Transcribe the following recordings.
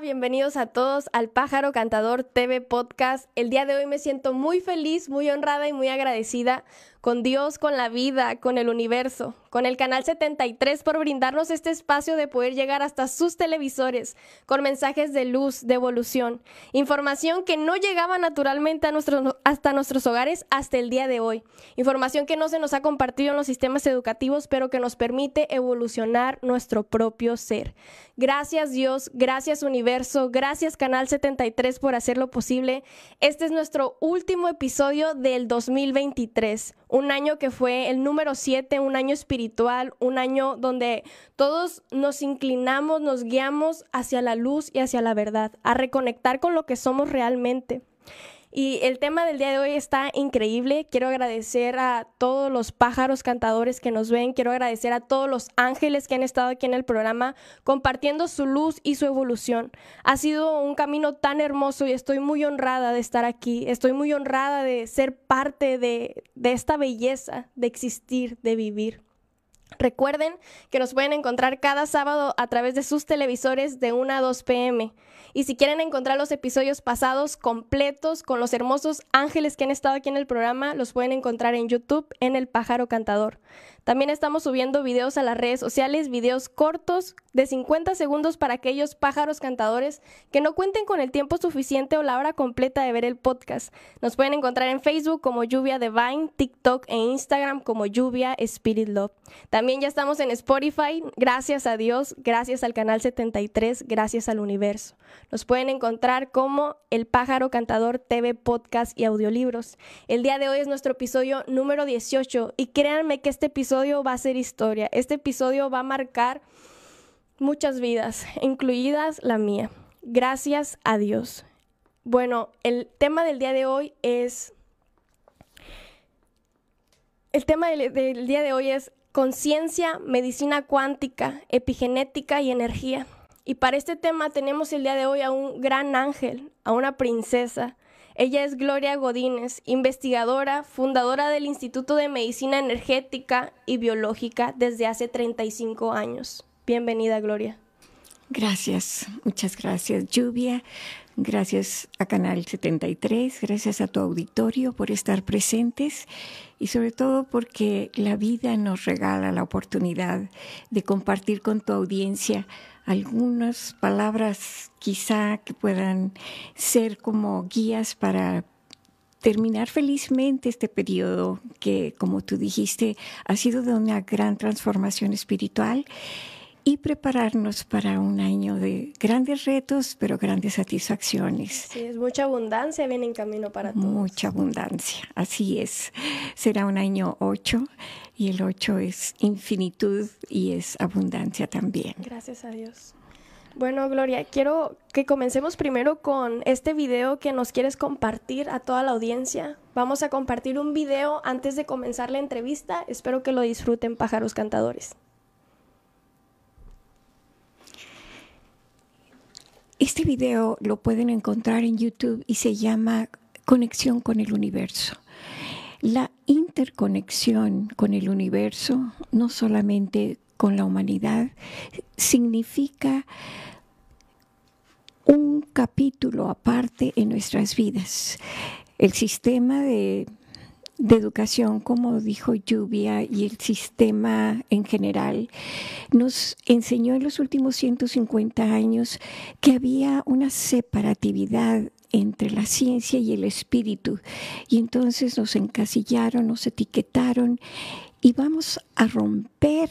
Bienvenidos a todos al Pájaro Cantador TV Podcast. El día de hoy me siento muy feliz, muy honrada y muy agradecida con Dios, con la vida, con el universo, con el Canal 73 por brindarnos este espacio de poder llegar hasta sus televisores con mensajes de luz, de evolución, información que no llegaba naturalmente a nuestros, hasta nuestros hogares hasta el día de hoy, información que no se nos ha compartido en los sistemas educativos, pero que nos permite evolucionar nuestro propio ser. Gracias Dios, gracias universo, gracias Canal 73 por hacerlo posible. Este es nuestro último episodio del 2023 un año que fue el número 7, un año espiritual, un año donde todos nos inclinamos, nos guiamos hacia la luz y hacia la verdad, a reconectar con lo que somos realmente. Y el tema del día de hoy está increíble. Quiero agradecer a todos los pájaros cantadores que nos ven. Quiero agradecer a todos los ángeles que han estado aquí en el programa compartiendo su luz y su evolución. Ha sido un camino tan hermoso y estoy muy honrada de estar aquí. Estoy muy honrada de ser parte de, esta belleza de existir, de vivir. Recuerden que nos pueden encontrar cada sábado a través de sus televisores de 1 a 2 pm. Y si quieren encontrar los episodios pasados completos con los hermosos ángeles que han estado aquí en el programa, los pueden encontrar en YouTube en El Pájaro Cantador. También estamos subiendo videos a las redes sociales, videos cortos de 50 segundos para aquellos pájaros cantadores que no cuenten con el tiempo suficiente o la hora completa de ver el podcast. Nos pueden encontrar en Facebook como Lluvia Divine, TikTok e Instagram como Lluvia Spirit Love. También ya estamos en Spotify, gracias a Dios, gracias al canal 73, gracias al universo. Nos pueden encontrar como El Pájaro Cantador TV Podcast y Audiolibros. El día de hoy es nuestro episodio número 18 y créanme que este episodio va a ser historia. Este episodio va a marcar muchas vidas, incluidas la mía. Gracias a Dios. Bueno, el tema del día de hoy es... El tema del día de hoy es conciencia, medicina cuántica, epigenética y energía. Y para este tema tenemos el día de hoy a un gran ángel, a una princesa, ella es Gloria Godínez, investigadora, fundadora del Instituto de Medicina Energética y Biológica desde hace 35 años. Bienvenida, Gloria. Gracias, muchas gracias, Lluvia. Gracias a Canal 73, gracias a tu auditorio por estar presentes y sobre todo porque la vida nos regala la oportunidad de compartir con tu audiencia algunas palabras quizá que puedan ser como guías para terminar felizmente este periodo que, como tú dijiste, ha sido de una gran transformación espiritual y prepararnos para un año de grandes retos, pero grandes satisfacciones. Sí, es mucha abundancia viene en camino para todos. Mucha abundancia, así es. Será un año ocho y el ocho es infinitud y es abundancia también. Gracias a Dios. Bueno, Gloria, quiero que comencemos primero con este video que nos quieres compartir a toda la audiencia. Vamos a compartir un video antes de comenzar la entrevista. Espero que lo disfruten, pájaros cantadores. Este video lo pueden encontrar en YouTube y se llama Conexión con el Universo. La interconexión con el universo, no solamente con la humanidad, significa un capítulo aparte en nuestras vidas. El sistema de, educación, como dijo Lluvia, y el sistema en general, nos enseñó en los últimos 150 años que había una separatividad entre la ciencia y el espíritu. Y entonces nos encasillaron, nos etiquetaron y vamos a romper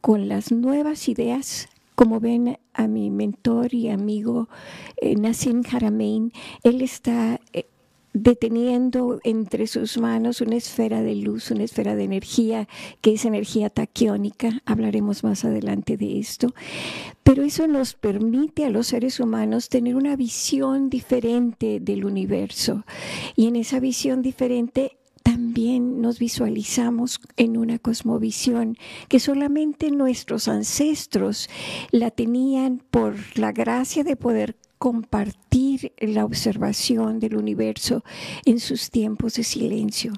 con las nuevas ideas como ven a mi mentor y amigo eh, Nassim Haramein, él está eh, deteniendo entre sus manos una esfera de luz, una esfera de energía, que es energía taquiónica. Hablaremos más adelante de esto. Pero eso nos permite a los seres humanos tener una visión diferente del universo. Y en esa visión diferente también nos visualizamos en una cosmovisión que solamente nuestros ancestros la tenían por la gracia de poder compartir la observación del universo en sus tiempos de silencio.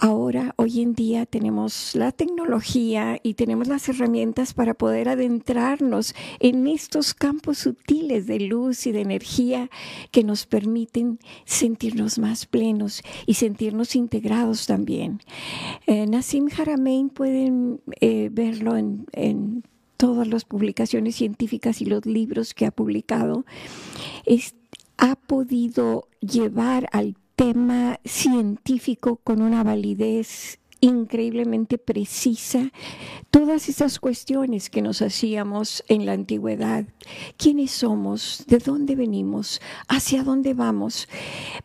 ahora, hoy en día, tenemos la tecnología y tenemos las herramientas para poder adentrarnos en estos campos sutiles de luz y de energía que nos permiten sentirnos más plenos y sentirnos integrados también. Eh, Nassim Haramein pueden eh, verlo en, en todas las publicaciones científicas y los libros que ha publicado, ha podido llevar al tema científico con una validez increíblemente precisa todas esas cuestiones que nos hacíamos en la antigüedad. ¿Quiénes somos? ¿De dónde venimos? ¿Hacia dónde vamos?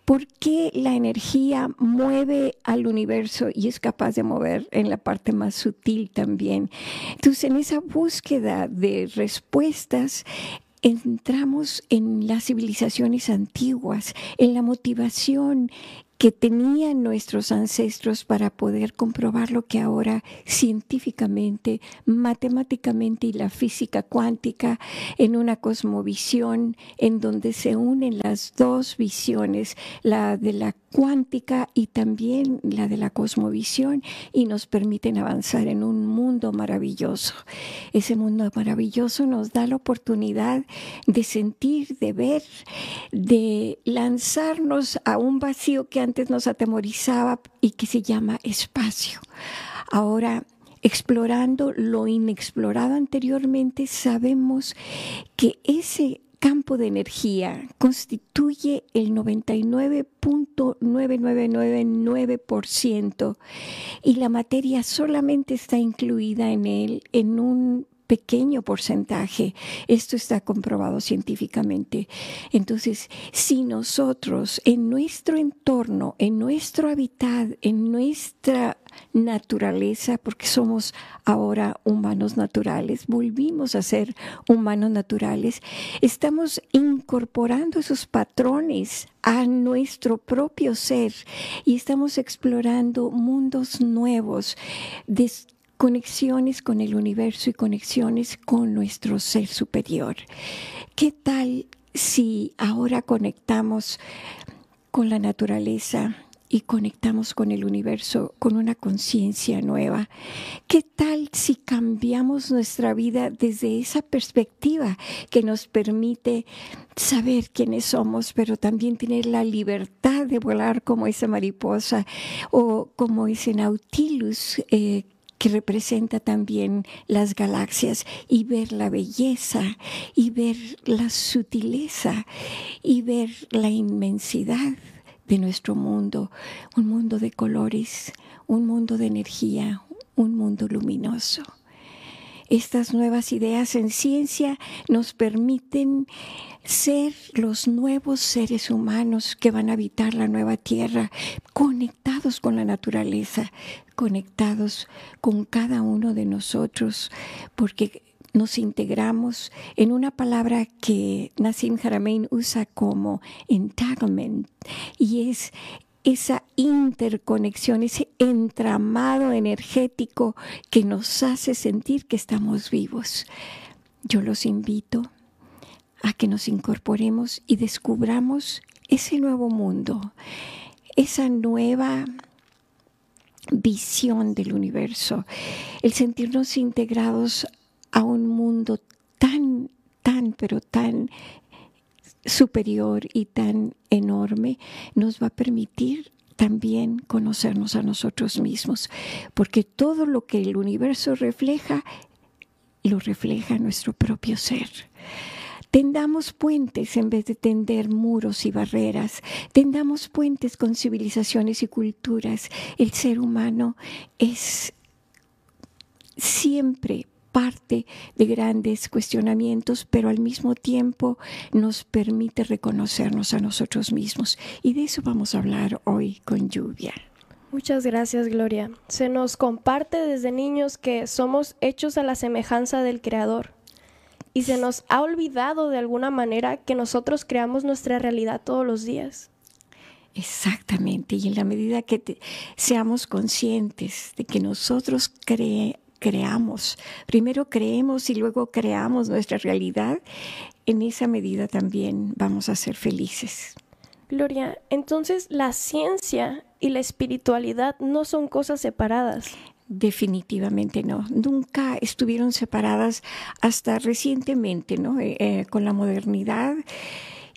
¿Por qué la energía mueve al universo y es capaz de mover en la parte más sutil también? Entonces, en esa búsqueda de respuestas, entramos en las civilizaciones antiguas, en la motivación que tenían nuestros ancestros para poder comprobar lo que ahora científicamente, matemáticamente y la física cuántica en una cosmovisión en donde se unen las dos visiones, la de la cuántica y también la de la cosmovisión y nos permiten avanzar en un mundo maravilloso. Ese mundo maravilloso nos da la oportunidad de sentir, de ver, de lanzarnos a un vacío que antes nos atemorizaba y que se llama espacio. Ahora, explorando lo inexplorado anteriormente, sabemos que ese campo de energía constituye el 99.9999% y la materia solamente está incluida en él en un pequeño porcentaje. Esto está comprobado científicamente. Entonces, si nosotros en nuestro entorno, en nuestro hábitat, en nuestra naturaleza, porque somos ahora humanos naturales, volvimos a ser humanos naturales, estamos incorporando esos patrones a nuestro propio ser y estamos explorando mundos nuevos, conexiones con el universo y conexiones con nuestro ser superior. ¿Qué tal si ahora conectamos con la naturaleza y conectamos con el universo con una conciencia nueva? ¿Qué tal si cambiamos nuestra vida desde esa perspectiva que nos permite saber quiénes somos, pero también tener la libertad de volar como esa mariposa o como ese nautilus eh, que representa también las galaxias y ver la belleza y ver la sutileza y ver la inmensidad de nuestro mundo, un mundo de colores, un mundo de energía, un mundo luminoso. Estas nuevas ideas en ciencia nos permiten ser los nuevos seres humanos que van a habitar la nueva tierra, conectados con la naturaleza, conectados con cada uno de nosotros, porque nos integramos en una palabra que Nassim Haramein usa como entanglement y es esa interconexión, ese entramado energético que nos hace sentir que estamos vivos. Yo los invito a que nos incorporemos y descubramos ese nuevo mundo, esa nueva visión del universo, el sentirnos integrados a un mundo tan, tan, pero tan superior y tan enorme, nos va a permitir también conocernos a nosotros mismos, porque todo lo que el universo refleja, lo refleja nuestro propio ser. Tendamos puentes en vez de tender muros y barreras. Tendamos puentes con civilizaciones y culturas. El ser humano es siempre parte de grandes cuestionamientos, pero al mismo tiempo nos permite reconocernos a nosotros mismos. Y de eso vamos a hablar hoy con lluvia. Muchas gracias, Gloria. Se nos comparte desde niños que somos hechos a la semejanza del Creador. Y se nos ha olvidado de alguna manera que nosotros creamos nuestra realidad todos los días. Exactamente, y en la medida que seamos conscientes de que nosotros creemos, creamos. Primero creemos y luego creamos nuestra realidad. En esa medida también vamos a ser felices. Gloria, entonces la ciencia y la espiritualidad no son cosas separadas. Definitivamente no, nunca estuvieron separadas hasta recientemente, ¿no? Eh, eh, con la modernidad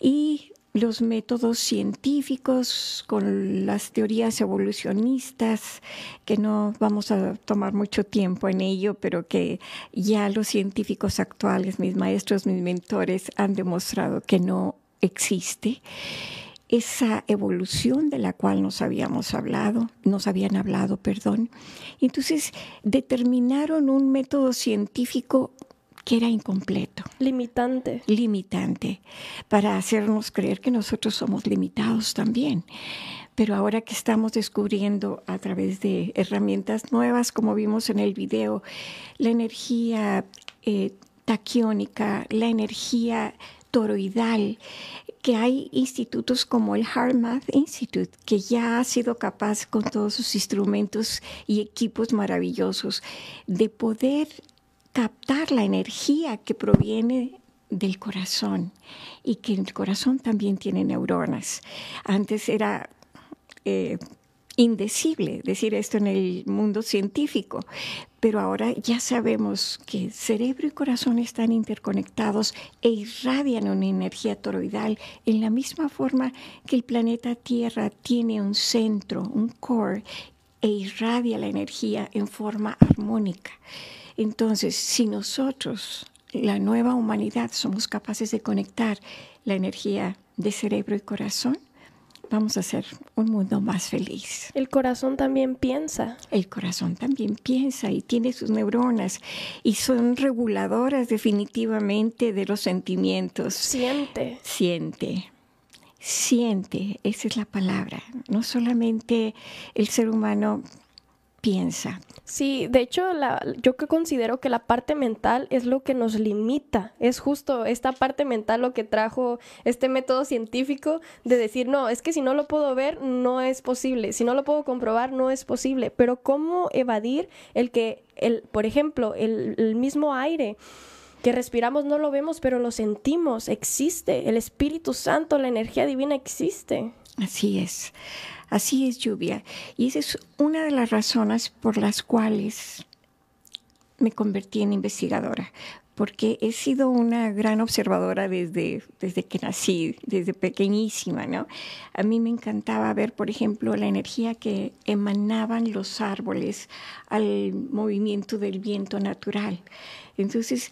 y los métodos científicos, con las teorías evolucionistas, que no vamos a tomar mucho tiempo en ello, pero que ya los científicos actuales, mis maestros, mis mentores, han demostrado que no existe esa evolución de la cual nos habíamos hablado, nos habían hablado, perdón. Entonces determinaron un método científico que era incompleto. Limitante. Limitante, para hacernos creer que nosotros somos limitados también. Pero ahora que estamos descubriendo a través de herramientas nuevas, como vimos en el video, la energía eh, taquiónica, la energía toroidal, que hay institutos como el HeartMath Institute, que ya ha sido capaz con todos sus instrumentos y equipos maravillosos de poder captar la energía que proviene del corazón y que el corazón también tiene neuronas. Antes era eh, indecible decir esto en el mundo científico, pero ahora ya sabemos que cerebro y corazón están interconectados e irradian una energía toroidal en la misma forma que el planeta Tierra tiene un centro, un core, e irradia la energía en forma armónica. Entonces, si nosotros, la nueva humanidad, somos capaces de conectar la energía de cerebro y corazón, vamos a hacer un mundo más feliz. El corazón también piensa. El corazón también piensa y tiene sus neuronas y son reguladoras definitivamente de los sentimientos. Siente. Siente. Siente, esa es la palabra. No solamente el ser humano piensa. Sí, de hecho, la, yo que considero que la parte mental es lo que nos limita. Es justo esta parte mental lo que trajo este método científico de decir, no, es que si no lo puedo ver, no es posible. Si no lo puedo comprobar, no es posible. Pero ¿cómo evadir el que, el, por ejemplo, el, el mismo aire? Que respiramos no lo vemos, pero lo sentimos, existe. El Espíritu Santo, la energía divina existe. Así es. Así es lluvia. Y esa es una de las razones por las cuales me convertí en investigadora, porque he sido una gran observadora desde, desde que nací, desde pequeñísima, ¿no? A mí me encantaba ver, por ejemplo, la energía que emanaban los árboles al movimiento del viento natural. Entonces,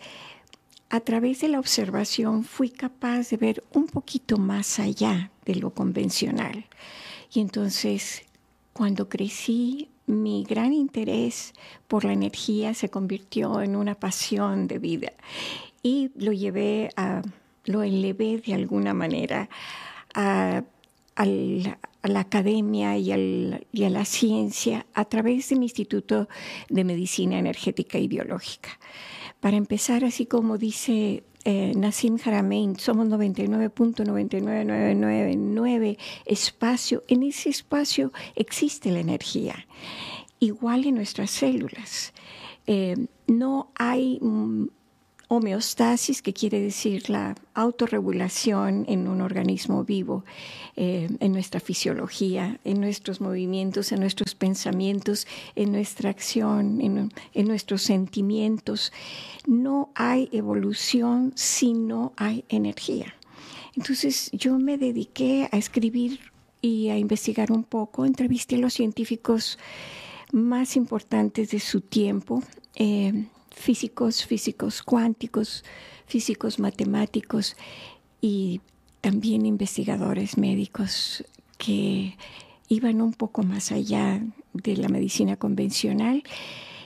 a través de la observación fui capaz de ver un poquito más allá de lo convencional. Y entonces, cuando crecí, mi gran interés por la energía se convirtió en una pasión de vida y lo llevé lo elevé de alguna manera a, la academia y, y, a la ciencia a través de mi Instituto de Medicina Energética y Biológica. Para empezar, así como dice eh, Nassim Haramein, somos 99.99999 espacio. En ese espacio existe la energía, igual en nuestras células. Eh, no hay mm, homeostasis, que quiere decir la autorregulación en un organismo vivo, eh, en nuestra fisiología, en nuestros movimientos, en nuestros pensamientos, en nuestra acción, en, nuestros sentimientos. No hay evolución si no hay energía. Entonces yo me dediqué a escribir y a investigar un poco, entrevisté a los científicos más importantes de su tiempo. Eh, físicos, físicos cuánticos, físicos matemáticos y también investigadores médicos que iban un poco más allá de la medicina convencional.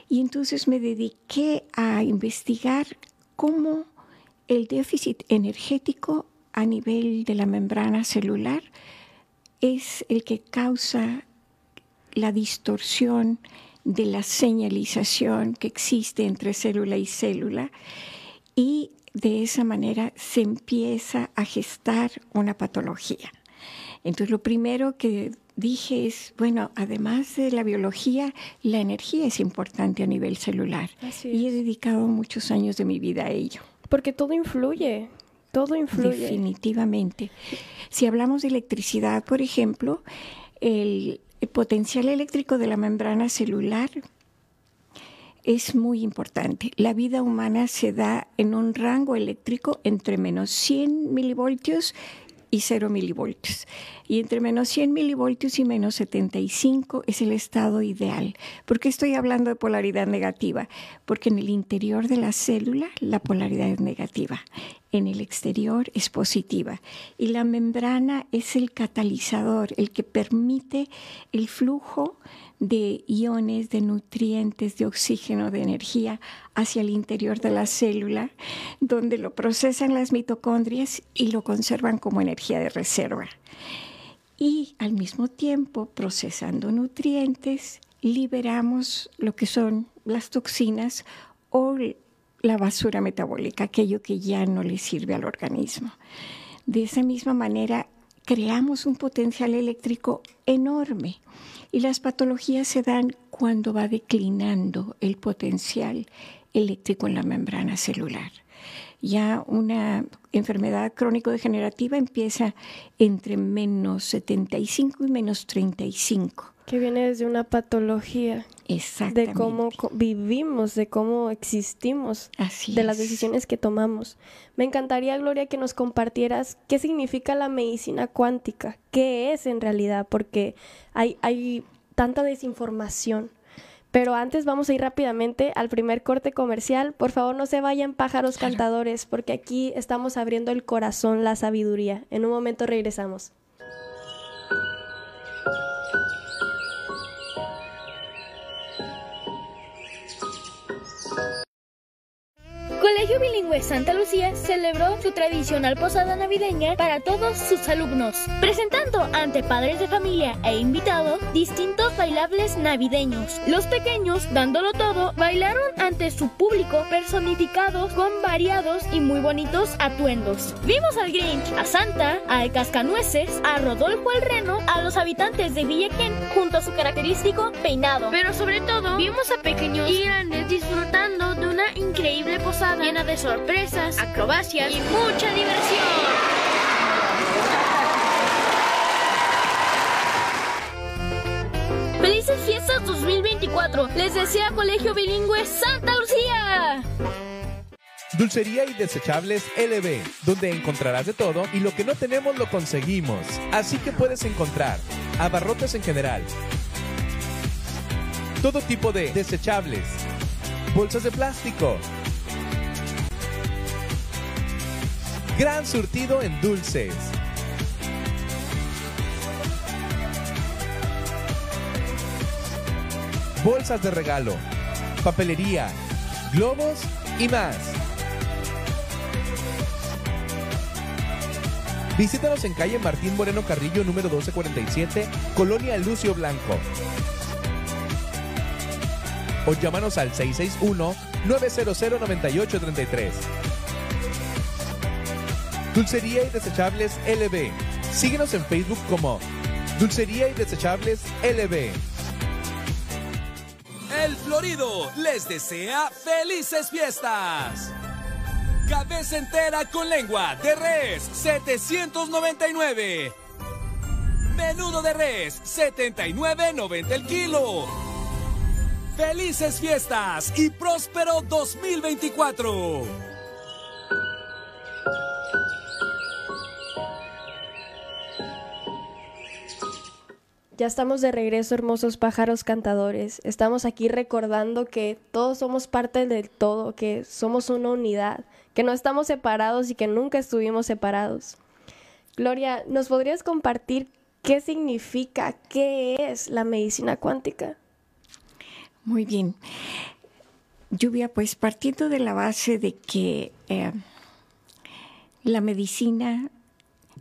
Y entonces me dediqué a investigar cómo el déficit energético a nivel de la membrana celular es el que causa la distorsión de la señalización que existe entre célula y célula y de esa manera se empieza a gestar una patología. Entonces lo primero que dije es, bueno, además de la biología, la energía es importante a nivel celular. Y he dedicado muchos años de mi vida a ello. Porque todo influye. Todo influye. Definitivamente. Si hablamos de electricidad, por ejemplo, el, el potencial eléctrico de la membrana celular es muy importante. La vida humana se da en un rango eléctrico entre menos 100 milivoltios y 0 milivoltios. Y entre menos 100 milivoltios y menos 75 es el estado ideal. ¿Por qué estoy hablando de polaridad negativa? Porque en el interior de la célula la polaridad es negativa, en el exterior es positiva. Y la membrana es el catalizador, el que permite el flujo de iones, de nutrientes, de oxígeno, de energía hacia el interior de la célula, donde lo procesan las mitocondrias y lo conservan como energía de reserva. Y al mismo tiempo, procesando nutrientes, liberamos lo que son las toxinas o la basura metabólica, aquello que ya no le sirve al organismo. De esa misma manera, creamos un potencial eléctrico enorme y las patologías se dan cuando va declinando el potencial eléctrico en la membrana celular. Ya una enfermedad crónico-degenerativa empieza entre menos 75 y menos 35. Que viene desde una patología. De cómo vivimos, de cómo existimos, de las decisiones que tomamos. Me encantaría, Gloria, que nos compartieras qué significa la medicina cuántica, qué es en realidad, porque hay, hay tanta desinformación. Pero antes vamos a ir rápidamente al primer corte comercial. Por favor, no se vayan pájaros cantadores, porque aquí estamos abriendo el corazón, la sabiduría. En un momento regresamos. Colegio Bilingüe Santa Lucía celebró su tradicional posada navideña para todos sus alumnos, presentando ante padres de familia e invitados distintos bailables navideños. Los pequeños, dándolo todo, bailaron ante su público personificados con variados y muy bonitos atuendos. Vimos al Grinch, a Santa, al Cascanueces, a Rodolfo el Reno, a los habitantes de Villaquén junto a su característico peinado. Pero sobre todo, vimos a pequeños y grandes disfrutando de una increíble posada llena de sorpresas, acrobacias y mucha diversión. ¡Felices fiestas 2024! Les desea Colegio Bilingüe Santa Lucía. Dulcería y desechables LB, donde encontrarás de todo y lo que no tenemos lo conseguimos. Así que puedes encontrar abarrotes en general, todo tipo de desechables, bolsas de plástico, Gran surtido en dulces. Bolsas de regalo, papelería, globos y más. Visítanos en calle Martín Moreno Carrillo número 1247, Colonia Lucio Blanco. O llámanos al 661 900 9833. Dulcería y Desechables LB. Síguenos en Facebook como Dulcería y Desechables LB. El Florido les desea felices fiestas. Cabeza entera con lengua de res 799. Menudo de res 79.90 el kilo. Felices fiestas y próspero 2024. Ya estamos de regreso, hermosos pájaros cantadores. Estamos aquí recordando que todos somos parte del todo, que somos una unidad, que no estamos separados y que nunca estuvimos separados. Gloria, ¿nos podrías compartir qué significa, qué es la medicina cuántica? Muy bien. Lluvia, pues partiendo de la base de que eh, la medicina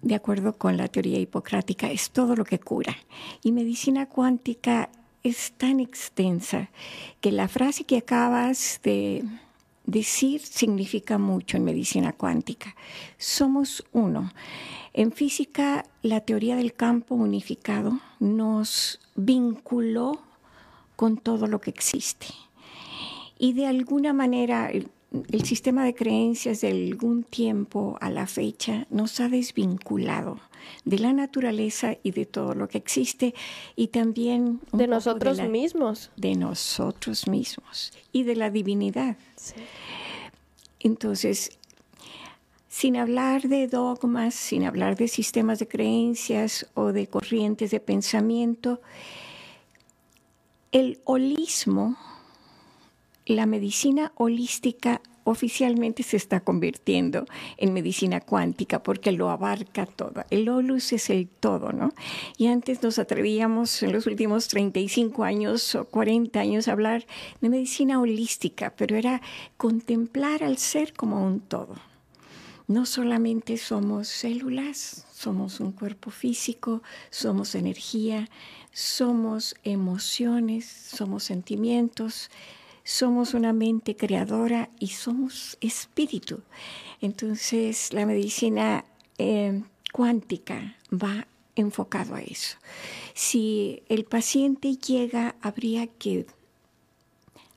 de acuerdo con la teoría hipocrática, es todo lo que cura. Y medicina cuántica es tan extensa que la frase que acabas de decir significa mucho en medicina cuántica. Somos uno. En física, la teoría del campo unificado nos vinculó con todo lo que existe. Y de alguna manera, el sistema de creencias de algún tiempo a la fecha nos ha desvinculado de la naturaleza y de todo lo que existe y también de nosotros mismos. De nosotros mismos y de la divinidad. Entonces, sin hablar de dogmas, sin hablar de sistemas de creencias o de corrientes de pensamiento, el holismo la medicina holística oficialmente se está convirtiendo en medicina cuántica porque lo abarca todo. El holus es el todo, ¿no? Y antes nos atrevíamos en los últimos 35 años o 40 años a hablar de medicina holística, pero era contemplar al ser como un todo. No solamente somos células, somos un cuerpo físico, somos energía, somos emociones, somos sentimientos, somos una mente creadora y somos espíritu. Entonces la medicina eh, cuántica va enfocado a eso. Si el paciente llega, habría que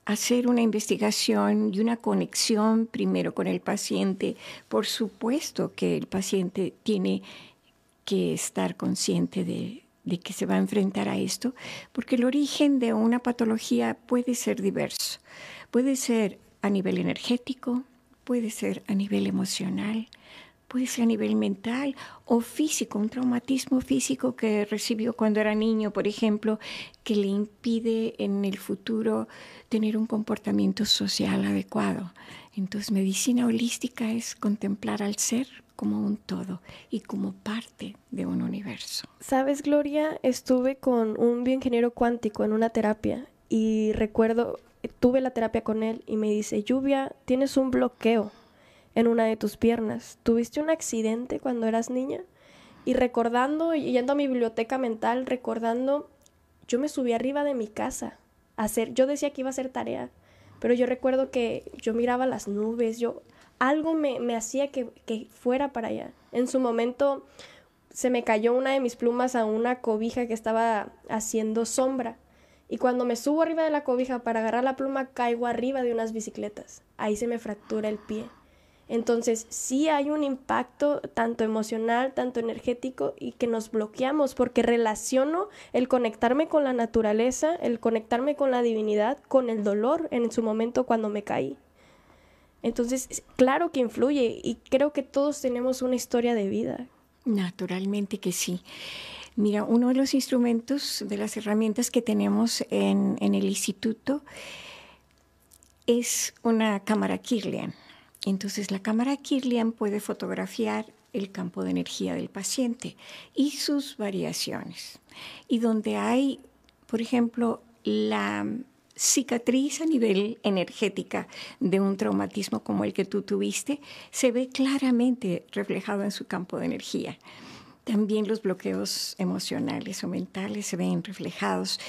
hacer una investigación y una conexión primero con el paciente. Por supuesto que el paciente tiene que estar consciente de, de que se va a enfrentar a esto, porque el origen de una patología puede ser diverso. Puede ser a nivel energético, puede ser a nivel emocional, puede ser a nivel mental o físico, un traumatismo físico que recibió cuando era niño, por ejemplo, que le impide en el futuro tener un comportamiento social adecuado. Entonces, medicina holística es contemplar al ser como un todo y como parte de un universo. Sabes, Gloria, estuve con un bioingeniero cuántico en una terapia y recuerdo, tuve la terapia con él y me dice, Lluvia, tienes un bloqueo en una de tus piernas. ¿Tuviste un accidente cuando eras niña? Y recordando, yendo a mi biblioteca mental, recordando, yo me subí arriba de mi casa a hacer, yo decía que iba a hacer tarea, pero yo recuerdo que yo miraba las nubes, yo algo me, hacía que, que, fuera para allá. En su momento se me cayó una de mis plumas a una cobija que estaba haciendo sombra. Y cuando me subo arriba de la cobija para agarrar la pluma, caigo arriba de unas bicicletas. Ahí se me fractura el pie. Entonces, sí hay un impacto tanto emocional, tanto energético y que nos bloqueamos porque relaciono el conectarme con la naturaleza, el conectarme con la divinidad, con el dolor en su momento cuando me caí. Entonces, claro que influye y creo que todos tenemos una historia de vida. Naturalmente que sí. Mira, uno de los instrumentos, de las herramientas que tenemos en, el instituto es una cámara Kirlian. Entonces, la cámara Kirlian puede fotografiar el campo de energía del paciente y sus variaciones. Y donde hay, por ejemplo, la cicatriz a nivel energética de un traumatismo como el que tú tuviste se ve claramente reflejado en su campo de energía. También los bloqueos emocionales o mentales se ven reflejados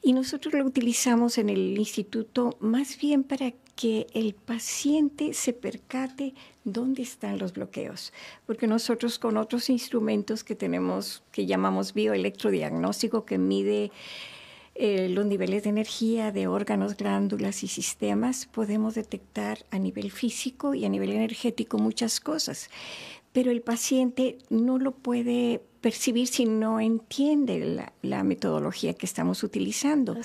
y nosotros lo utilizamos en el instituto más bien para que el paciente se percate dónde están los bloqueos, porque nosotros con otros instrumentos que tenemos, que llamamos bioelectrodiagnóstico, que mide eh, los niveles de energía de órganos, glándulas y sistemas, podemos detectar a nivel físico y a nivel energético muchas cosas. Pero el paciente no lo puede percibir si no entiende la, metodología que estamos utilizando.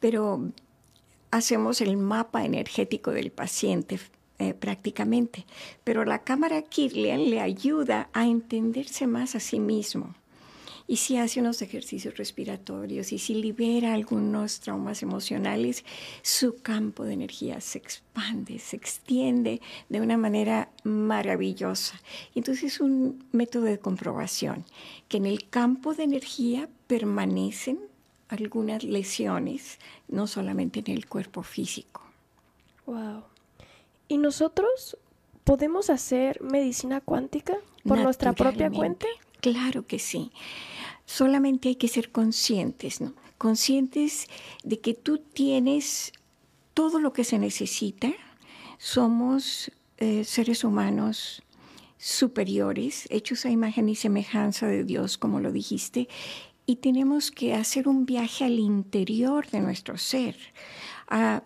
Pero hacemos el mapa energético del paciente eh, prácticamente. Pero la cámara Kirlian le ayuda a entenderse más a sí mismo y si hace unos ejercicios respiratorios y si libera algunos traumas emocionales, su campo de energía se expande, se extiende de una manera maravillosa. Entonces es un método de comprobación que en el campo de energía permanecen algunas lesiones, no solamente en el cuerpo físico. Wow. ¿Y nosotros podemos hacer medicina cuántica por nuestra propia cuenta? Claro que sí. Solamente hay que ser conscientes, ¿no? Conscientes de que tú tienes todo lo que se necesita. Somos eh, seres humanos superiores, hechos a imagen y semejanza de Dios, como lo dijiste, y tenemos que hacer un viaje al interior de nuestro ser, a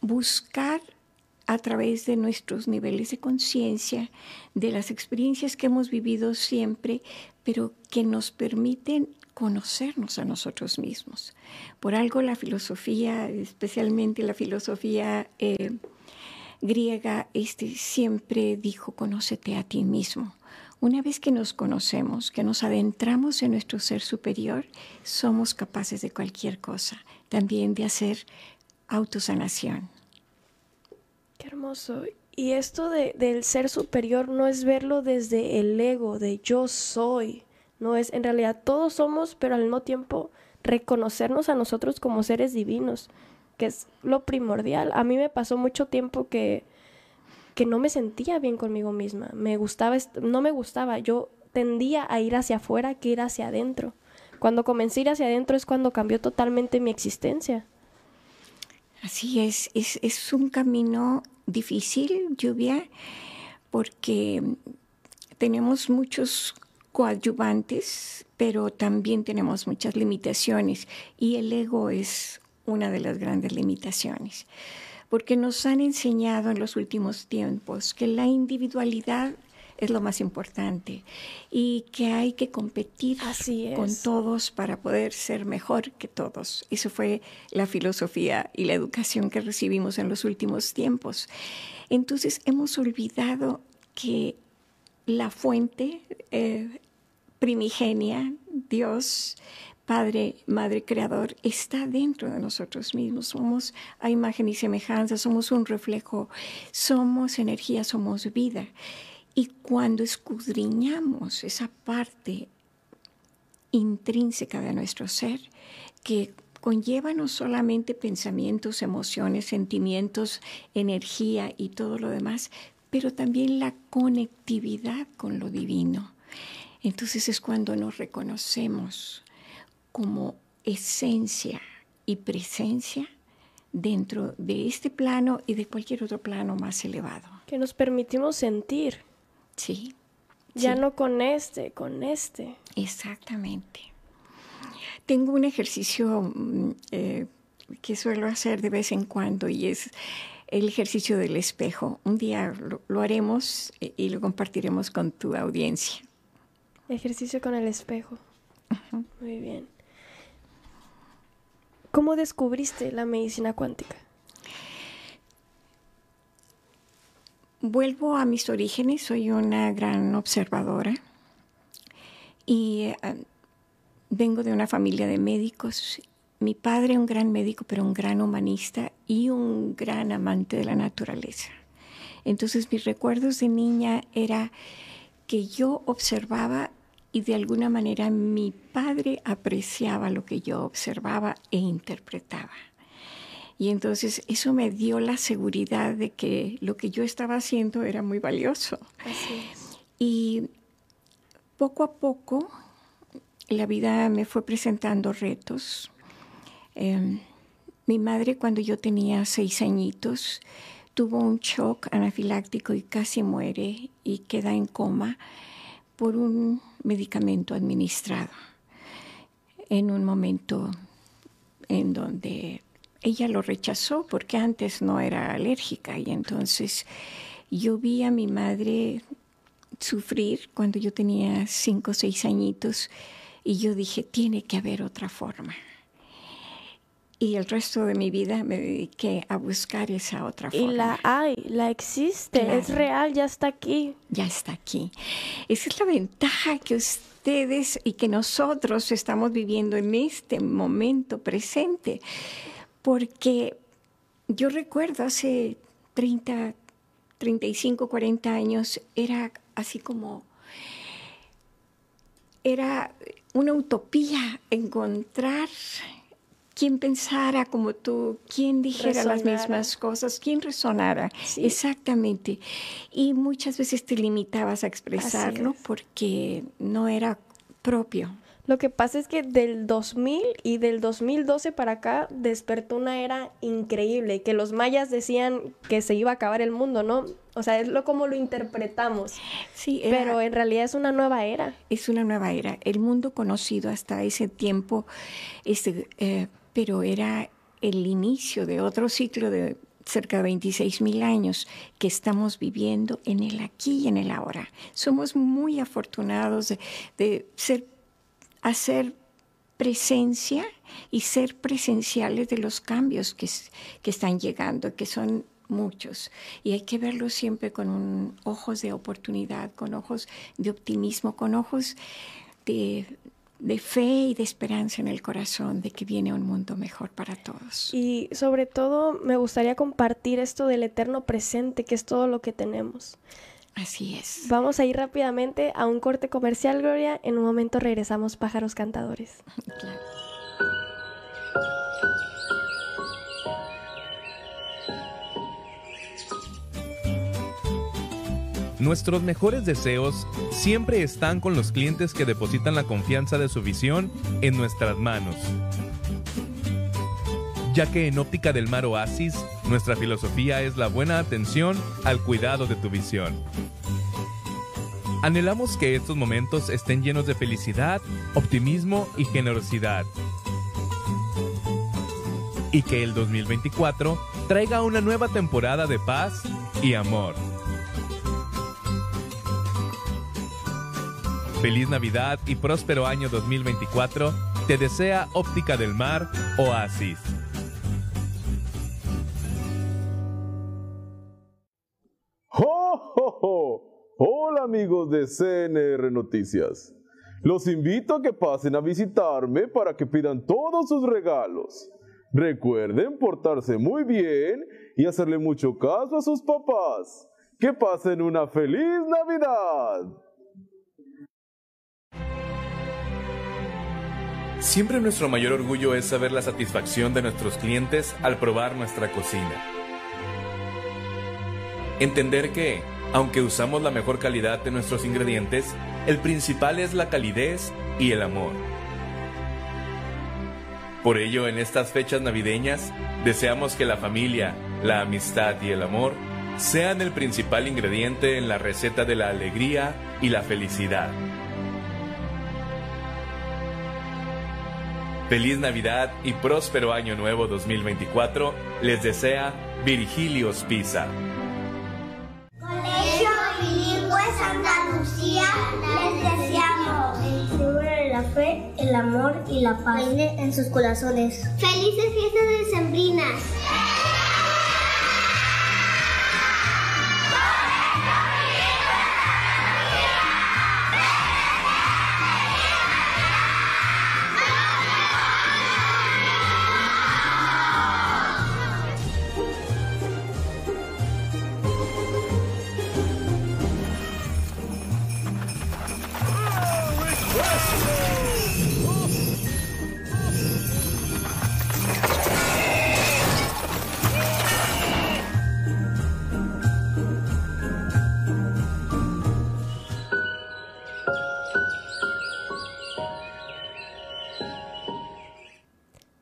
buscar a través de nuestros niveles de conciencia, de las experiencias que hemos vivido siempre, pero que nos permiten conocernos a nosotros mismos. Por algo la filosofía, especialmente la filosofía eh, griega, este, siempre dijo, conócete a ti mismo. Una vez que nos conocemos, que nos adentramos en nuestro ser superior, somos capaces de cualquier cosa, también de hacer autosanación. Hermoso. Y esto de, del ser superior no es verlo desde el ego, de yo soy. No es, en realidad todos somos, pero al mismo tiempo reconocernos a nosotros como seres divinos, que es lo primordial. A mí me pasó mucho tiempo que, que no me sentía bien conmigo misma. Me gustaba, no me gustaba. Yo tendía a ir hacia afuera que ir hacia adentro. Cuando comencé a ir hacia adentro es cuando cambió totalmente mi existencia. Así es, es, es un camino difícil, lluvia, porque tenemos muchos coadyuvantes, pero también tenemos muchas limitaciones y el ego es una de las grandes limitaciones, porque nos han enseñado en los últimos tiempos que la individualidad es lo más importante y que hay que competir con todos para poder ser mejor que todos. Eso fue la filosofía y la educación que recibimos en los últimos tiempos. Entonces hemos olvidado que la fuente eh, primigenia, Dios, Padre, Madre Creador, está dentro de nosotros mismos. Somos a imagen y semejanza, somos un reflejo, somos energía, somos vida. Y cuando escudriñamos esa parte intrínseca de nuestro ser, que conlleva no solamente pensamientos, emociones, sentimientos, energía y todo lo demás, pero también la conectividad con lo divino. Entonces es cuando nos reconocemos como esencia y presencia dentro de este plano y de cualquier otro plano más elevado. Que nos permitimos sentir Sí. Ya no con este, con este. Exactamente. Tengo un ejercicio mm, eh, que suelo hacer de vez en cuando y es el ejercicio del espejo. Un día lo, haremos y lo compartiremos con tu audiencia. Ejercicio con el espejo. Muy bien. ¿Cómo descubriste la medicina cuántica? Vuelvo a mis orígenes, soy una gran observadora y eh, vengo de una familia de médicos. Mi padre un gran médico, pero un gran humanista y un gran amante de la naturaleza. Entonces mis recuerdos de niña era que yo observaba y de alguna manera mi padre apreciaba lo que yo observaba e interpretaba. Y entonces eso me dio la seguridad de que lo que yo estaba haciendo era muy valioso. Y poco a poco la vida me fue presentando retos. Em, mi madre cuando yo tenía seis añitos tuvo un shock anafiláctico y casi muere y queda en coma por un medicamento administrado en un momento en donde ella lo rechazó porque antes no era alérgica y entonces yo vi a mi madre sufrir cuando yo tenía cinco o seis añitos y yo dije, tiene que haber otra forma. Y el resto de mi vida me dediqué a buscar esa otra forma. Y la hay, la existe, es real, ya está aquí. Ya está aquí. Esa es la ventaja que ustedes y que nosotros estamos viviendo en este momento presente porque yo recuerdo hace 30, 35, 40 años, era así como, era una utopía encontrar quien pensara como tú, quien dijera las mismas cosas, quien resonara. Exactamente. Y muchas veces te limitabas a expresarlo porque no era propio. Lo que pasa es que del 2000 y del 2012 para acá despertó una era increíble, que los mayas decían que se iba a acabar el mundo, ¿no? O sea, es lo como lo interpretamos. Sí, pero en realidad es una nueva era. Es una nueva era. El mundo conocido hasta ese tiempo, este, eh, pero era el inicio de otro ciclo de cerca de 26 mil años que estamos viviendo en el aquí y en el ahora. Somos muy afortunados de, ser, hacer presencia y ser presenciales de los cambios que, que están llegando, que son muchos. Y hay que verlo siempre con ojos de oportunidad, con ojos de optimismo, con ojos de, de fe y de esperanza en el corazón de que viene un mundo mejor para todos. Y sobre todo me gustaría compartir esto del eterno presente, que es todo lo que tenemos. Así es. Vamos a ir rápidamente a un corte comercial, Gloria. En un momento regresamos pájaros cantadores. Claro. Nuestros mejores deseos siempre están con los clientes que depositan la confianza de su visión en nuestras manos. Ya que en Óptica del Mar Oasis, nuestra filosofía es la buena atención al cuidado de tu visión. Anhelamos que estos momentos estén llenos de felicidad, optimismo y generosidad. Y que el 2024 traiga una nueva temporada de paz y amor. Feliz Navidad y próspero año 2024 te desea Óptica del Mar Oasis. Hola amigos de CNR Noticias. Los invito a que pasen a visitarme para que pidan todos sus regalos. Recuerden portarse muy bien y hacerle mucho caso a sus papás. Que pasen una feliz Navidad. Siempre nuestro mayor orgullo es saber la satisfacción de nuestros clientes al probar nuestra cocina. Entender que, aunque usamos la mejor calidad de nuestros ingredientes, el principal es la calidez y el amor. Por ello, en estas fechas navideñas, deseamos que la familia, la amistad y el amor sean el principal ingrediente en la receta de la alegría y la felicidad. Feliz Navidad y próspero Año Nuevo 2024 les desea Virgilio Pisa. Les deseamos el la fe, el amor y la paz en sus corazones. Felices fiestas decembrinas.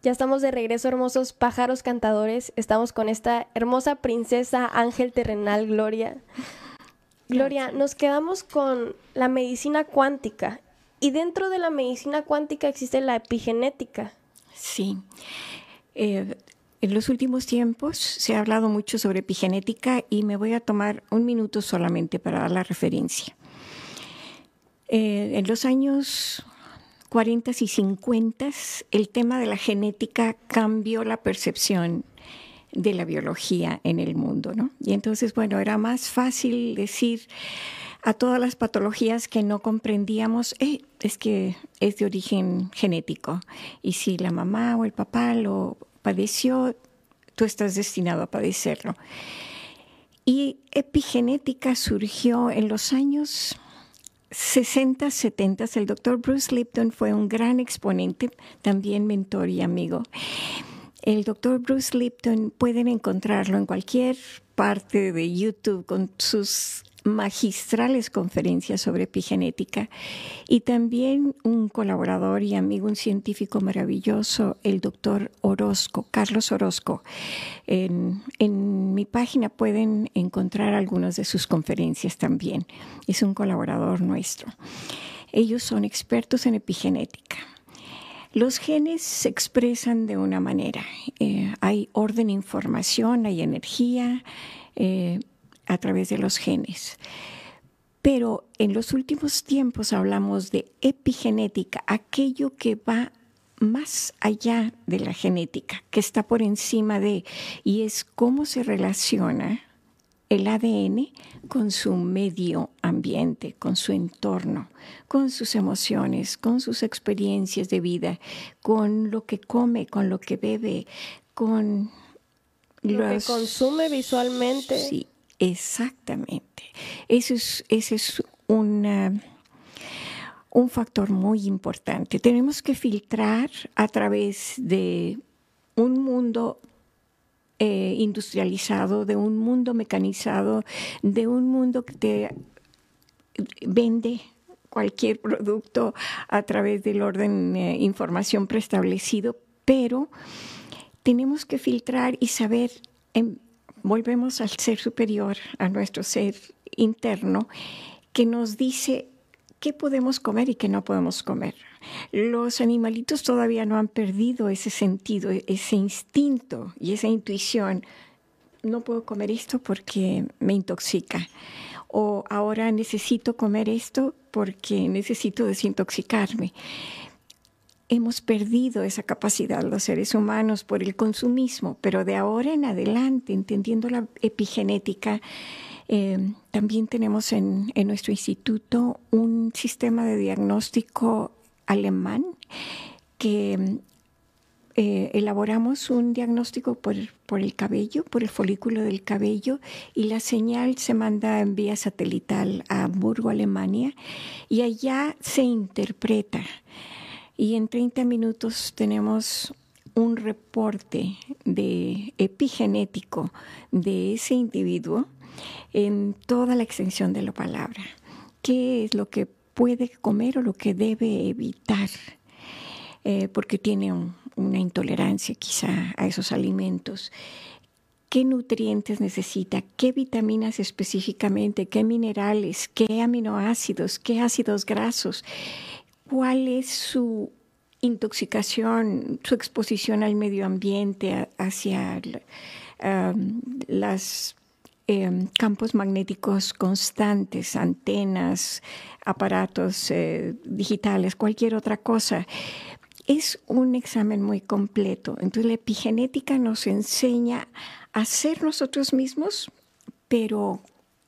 Ya estamos de regreso, hermosos pájaros cantadores. Estamos con esta hermosa princesa ángel terrenal, Gloria. Gloria, nos quedamos con la medicina cuántica. Y dentro de la medicina cuántica existe la epigenética. Sí. Eh, en los últimos tiempos se ha hablado mucho sobre epigenética y me voy a tomar un minuto solamente para dar la referencia. Eh, en los años 40 y 50 el tema de la genética cambió la percepción de la biología en el mundo, ¿no? Y entonces, bueno, era más fácil decir a todas las patologías que no comprendíamos, eh, es que es de origen genético. Y si la mamá o el papá lo padeció, tú estás destinado a padecerlo. Y epigenética surgió en los años 60, 70, el doctor Bruce Lipton fue un gran exponente, también mentor y amigo. El doctor Bruce Lipton pueden encontrarlo en cualquier parte de YouTube con sus magistrales conferencias sobre epigenética y también un colaborador y amigo, un científico maravilloso, el doctor Orozco, Carlos Orozco. En, mi página pueden encontrar algunas de sus conferencias también. Es un colaborador nuestro. Ellos son expertos en epigenética. Los genes se expresan de una manera. Eh, hay orden, información, hay energía eh, a través de los genes. Pero en los últimos tiempos hablamos de epigenética, aquello que va más allá de la genética, que está por encima de, y es cómo se relaciona el ADN con su medio ambiente, con su entorno, con sus emociones, con sus experiencias de vida, con lo que come, con lo que bebe, con lo que consume visualmente. Sí, exactamente. Eso es, ese es un factor muy importante. Tenemos que filtrar a través de un mundo eh, industrializado, de un mundo mecanizado, de un mundo que te vende cualquier producto a través del orden eh, información preestablecido, pero tenemos que filtrar y saber, volvemos al ser superior, a nuestro ser interno, que nos dice qué podemos comer y qué no podemos comer. Los animalitos todavía no han perdido ese sentido, ese instinto y esa intuición. No puedo comer esto porque me intoxica. O ahora necesito comer esto porque necesito desintoxicarme. Hemos perdido esa capacidad los seres humanos por el consumismo, pero de ahora en adelante, entendiendo la epigenética, eh, también tenemos en, nuestro instituto un sistema de diagnóstico alemán que eh, elaboramos un diagnóstico por, por, el cabello, por el folículo del cabello, y la señal se manda en vía satelital a Hamburgo, Alemania, y allá se interpreta. Y en 30 minutos tenemos un reporte de epigenético de ese individuo en toda la extensión de la palabra. ¿Qué es lo que puede comer o lo que debe evitar? Eh, porque tiene una intolerancia quizá a esos alimentos. ¿Qué nutrientes necesita? ¿Qué vitaminas específicamente? ¿Qué minerales? ¿Qué aminoácidos? ¿Qué ácidos grasos? ¿Cuál es su intoxicación, su exposición al medio ambiente, hacia las Em, campos magnéticos constantes, antenas, aparatos eh, digitales, cualquier otra cosa. Es un examen muy completo. Entonces la epigenética nos enseña a ser nosotros mismos, pero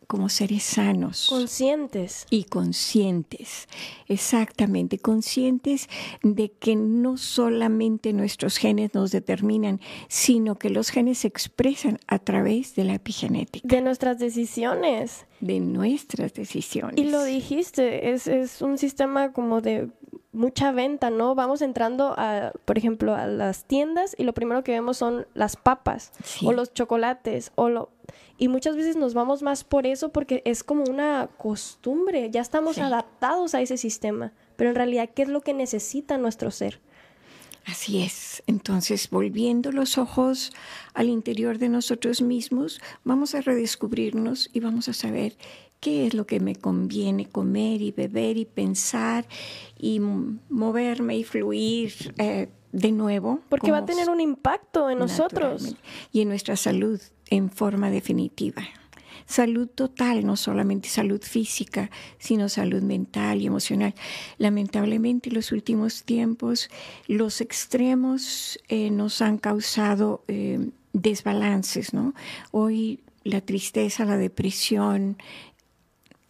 como seres sanos. Conscientes. Y conscientes, exactamente, conscientes de que no solamente nuestros genes nos determinan, sino que los genes se expresan a través de la epigenética. De nuestras decisiones. De nuestras decisiones. Y lo dijiste, es, es un sistema como de mucha venta, ¿no? Vamos entrando, a, por ejemplo, a las tiendas y lo primero que vemos son las papas o los chocolates o lo y muchas veces nos vamos más por eso porque es como una costumbre, ya estamos adaptados a ese sistema, pero en realidad, ¿qué es lo que necesita nuestro ser? Así es. Entonces, volviendo los ojos al interior de nosotros mismos, vamos a redescubrirnos y vamos a saber qué es lo que me conviene comer y beber y pensar y moverme y fluir eh, de nuevo. Porque va a tener un impacto en nosotros. Y en nuestra salud en forma definitiva. Salud total, no solamente salud física, sino salud mental y emocional. Lamentablemente, en los últimos tiempos, los extremos eh, nos han causado eh, desbalances, ¿no? Hoy la tristeza, la depresión,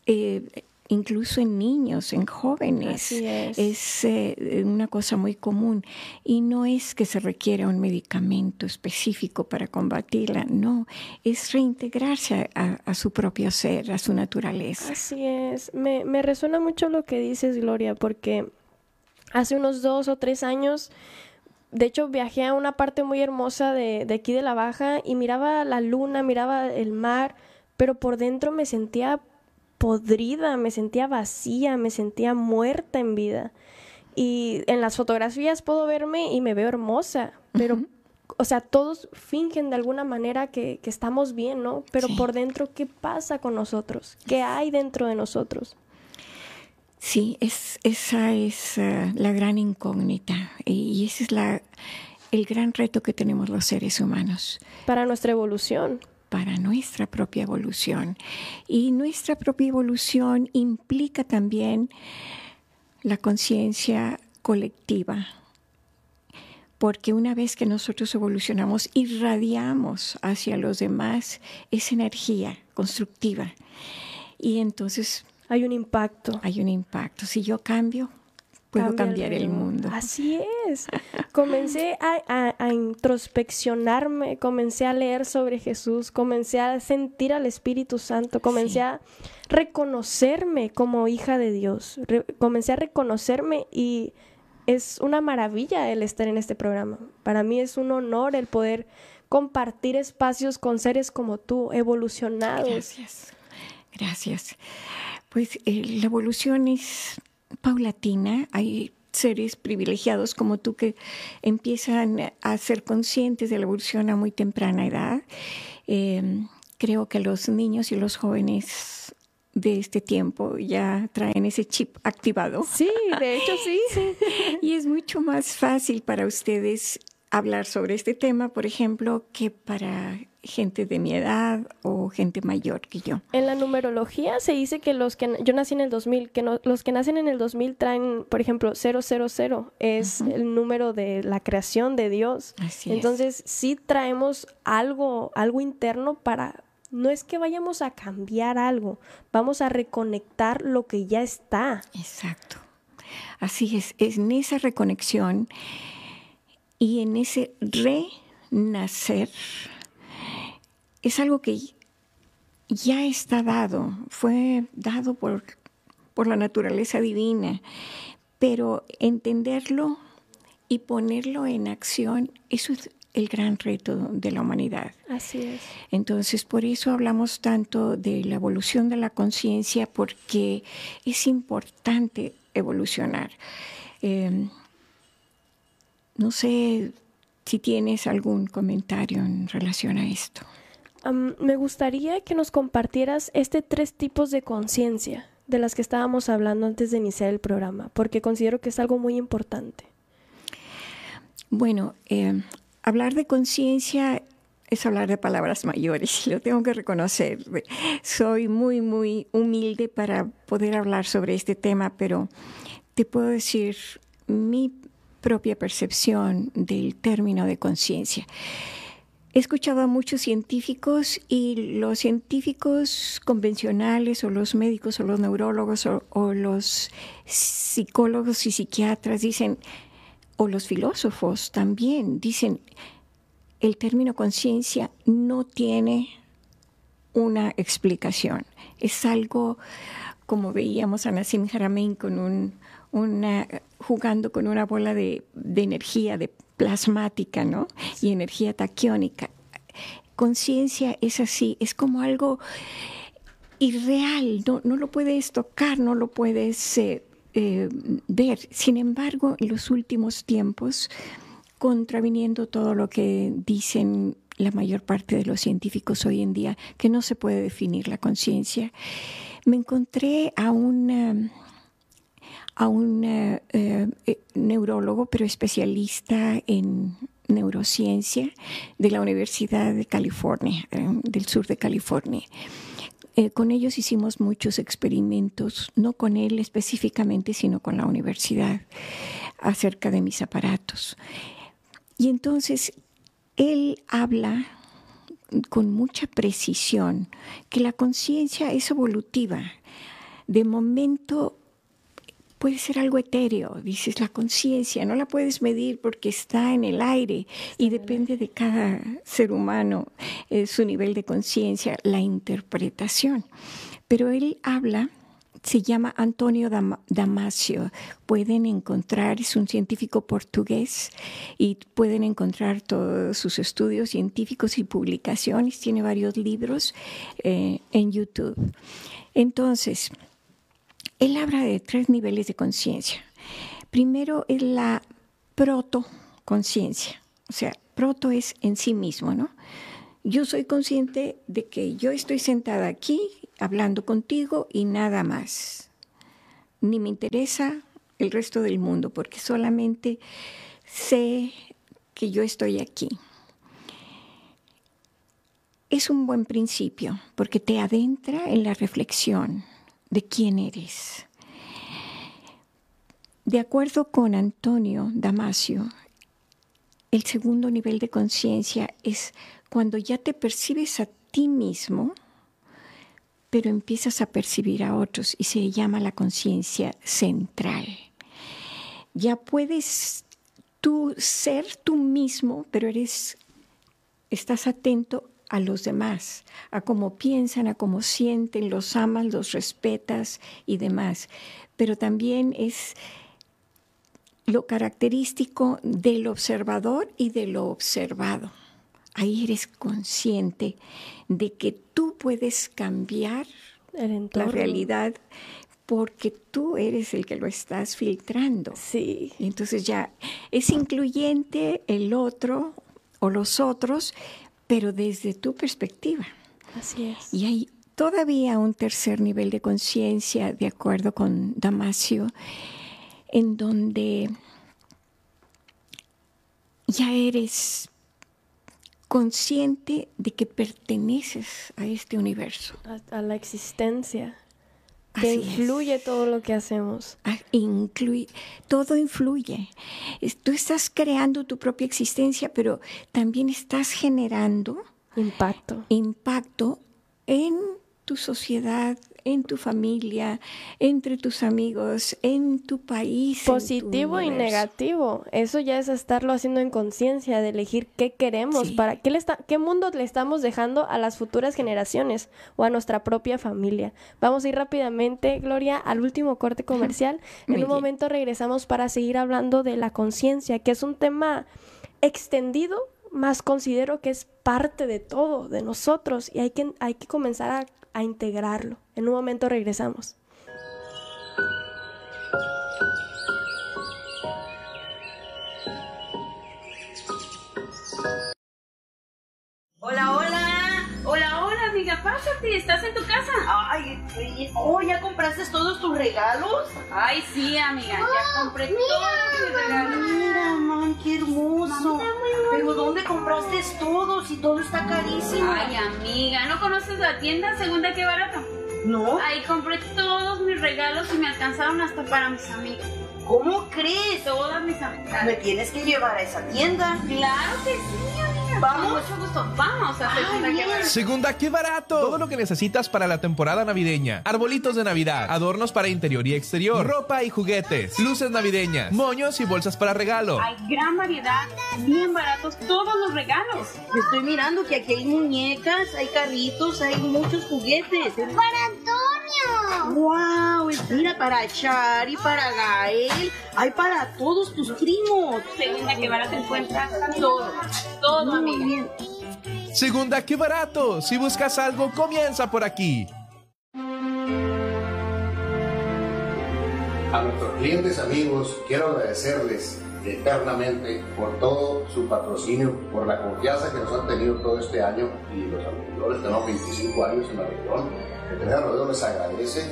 eh, incluso en niños, en jóvenes. es, eh, una cosa muy común. Y no es que se requiera un medicamento específico para combatirla, no, es reintegrarse a, su propio ser, a su naturaleza. Así es. Me, me resuena mucho lo que dices, Gloria, porque hace unos dos o tres años de hecho, viajé a una parte muy hermosa de, de, aquí de la Baja y miraba la luna, miraba el mar, pero por dentro me sentía podrida, me sentía vacía, me sentía muerta en vida. Y en las fotografías puedo verme y me veo hermosa, pero, o sea, todos fingen de alguna manera que, estamos bien, ¿no? Pero por dentro, ¿qué pasa con nosotros? ¿Qué hay dentro de nosotros? Sí, es, esa es eh, la gran incógnita y ese es la, el gran reto que tenemos los seres humanos. Para nuestra evolución. Para nuestra propia evolución. Y nuestra propia evolución implica también la conciencia colectiva, porque una vez que nosotros evolucionamos, irradiamos hacia los demás esa energía constructiva. Y entonces... Hay un impacto. Hay un impacto. Si yo cambio, puedo cambiar el mundo. Así es. Comencé a, introspeccionarme, comencé a leer sobre Jesús, comencé a sentir al Espíritu Santo, comencé a reconocerme como hija de Dios, comencé a reconocerme y es una maravilla el estar en este programa. Para mí es un honor el poder compartir espacios con seres como tú, evolucionados. Gracias. Gracias. Pues eh, la evolución es paulatina. Hay seres privilegiados como tú que empiezan a ser conscientes de la evolución a muy temprana edad. Em, creo que los niños y los jóvenes de este tiempo ya traen ese chip activado. Sí, de hecho sí. y es mucho más fácil para ustedes hablar sobre este tema, por ejemplo, que para gente de mi edad o gente mayor que yo. En la numerología se dice que los que yo nací en el 2000, que los que nacen en el 2000 traen, por ejemplo, 000, es el número de la creación de Dios. Así Entonces, sí traemos algo algo interno para no es que vayamos a cambiar algo, vamos a reconectar lo que ya está. Exacto. Así es, es en esa reconexión y en ese renacer es algo que ya está dado, fue dado por, por la naturaleza divina, pero entenderlo y ponerlo en acción, eso es el gran reto de la humanidad. Así es. Entonces, por eso hablamos tanto de la evolución de la conciencia, porque es importante evolucionar. Em, no sé si tienes algún comentario en relación a esto. Me gustaría que nos compartieras este tres tipos de conciencia de las que estábamos hablando antes de iniciar el programa, porque considero que es algo muy importante. Bueno, eh, hablar de conciencia es hablar de palabras mayores, lo tengo que reconocer. Soy muy, muy humilde para poder hablar sobre este tema, pero te puedo decir mi propia percepción del término de conciencia. Escuchado a muchos científicos y los científicos convencionales o los médicos o los neurólogos o, los psicólogos y psiquiatras dicen, o los filósofos también dicen, el término conciencia no tiene una explicación. Es algo como veíamos a Nassim Haramein con un, una, jugando con una bola de, energía de plasmática ¿no? y energía taquiónica. Conciencia es así, es como algo irreal, no, no lo puedes tocar, no lo puedes eh, eh, ver. Sin embargo, en los últimos tiempos, contraviniendo todo lo que dicen la mayor parte de los científicos hoy en día, que no se puede definir la conciencia, me encontré a un a un eh, eh, neurólogo, pero especialista en neurociencia de la Universidad de California, del sur de California. Eh, con ellos hicimos muchos experimentos, no con él específicamente, sino con la universidad, acerca de mis aparatos. Y entonces él habla con mucha precisión que la conciencia es evolutiva. De momento puede ser algo etéreo, dices la conciencia, no la puedes medir porque está en el aire y depende de cada ser humano eh, su nivel de conciencia, la interpretación. Pero él habla, se llama Antonio Damasio, pueden encontrar, es un científico portugués y pueden encontrar todos sus estudios científicos y publicaciones, tiene varios libros eh, en YouTube. Entonces, él habla de tres niveles de conciencia. Primero es la proto-conciencia, o sea, proto es en sí mismo, ¿no? Yo soy consciente de que yo estoy sentada aquí hablando contigo y nada más. ni me interesa el resto del mundo, porque solamente sé que yo estoy aquí. Es un buen principio, porque te adentra en la reflexión de quién eres. De acuerdo con Antonio Damasio, el segundo nivel de conciencia es cuando ya te percibes a ti mismo, pero empiezas a percibir a otros y se llama la conciencia central. Ya puedes tú ser tú mismo, pero eres estás atento a los demás, a cómo piensan, a cómo sienten, los amas, los respetas y demás. Pero también es lo característico del observador y de lo observado. Ahí eres consciente de que tú puedes cambiar la realidad porque tú eres el que lo estás filtrando. Sí. Entonces ya es incluyente el otro o los otros, pero desde tu perspectiva. Así es. Y hay todavía un tercer nivel de conciencia, de acuerdo con Damasio, en donde ya eres consciente de que perteneces a este universo. A, la existencia. Que influye todo lo que hacemos. Ah, incluye, todo influye. Tú estás creando tu propia existencia, pero también estás generando impacto. Impacto en tu sociedad, en tu familia, entre tus amigos, en tu país. Positivo y negativo. Eso ya es estarlo haciendo en conciencia, de elegir qué queremos, para qué, le está, qué mundo le estamos dejando a las futuras generaciones o a nuestra propia familia. Vamos a ir rápidamente, Gloria, al último corte comercial. en un momento regresamos para seguir hablando de la conciencia, que es un tema extendido, más considero que es parte de todo, de nosotros, y hay que, hay que comenzar a a integrarlo. En un momento regresamos. Hola, hola. Amiga, pásate. ¿Estás en tu casa? Ay, oh, ¿ya compraste todos tus regalos? Ay, sí, amiga, ya compré todos mis regalos. Mira, man, qué hermoso. Pero ¿dónde compraste todos y todo está carísimo? Ay, amiga, ¿no conoces la tienda Segunda Qué Barato? No. Ahí compré todos mis regalos y me alcanzaron hasta para mis amigos. ¿Cómo crees? Todas mis amigas. ¿Me tienes que llevar a esa tienda? Claro que sí, amiga. ¿Vamos? Mucho gusto. Vamos a hacer Segunda Qué Barato. Segunda Qué Barato. Todo lo que necesitas para la temporada navideña. Arbolitos de Navidad, adornos para interior y exterior, ropa y juguetes, luces navideñas, moños y bolsas para regalo. Hay gran variedad, bien baratos todos los regalos. Estoy mirando que aquí hay muñecas, hay carritos, hay muchos juguetes. ¡Para Antonio! ¡Wow! Mira, para Chari, para Gael hay para todos tus primos. Segunda que barato encuentras todo, todo, Muy Bien. Segunda, qué barato. Si buscas algo, comienza por aquí. A nuestros clientes amigos, quiero agradecerles eternamente por todo su patrocinio, por la confianza que nos han tenido todo este año y los anteriores, tenemos 25 años en la región. El Tener Rodeo les agradece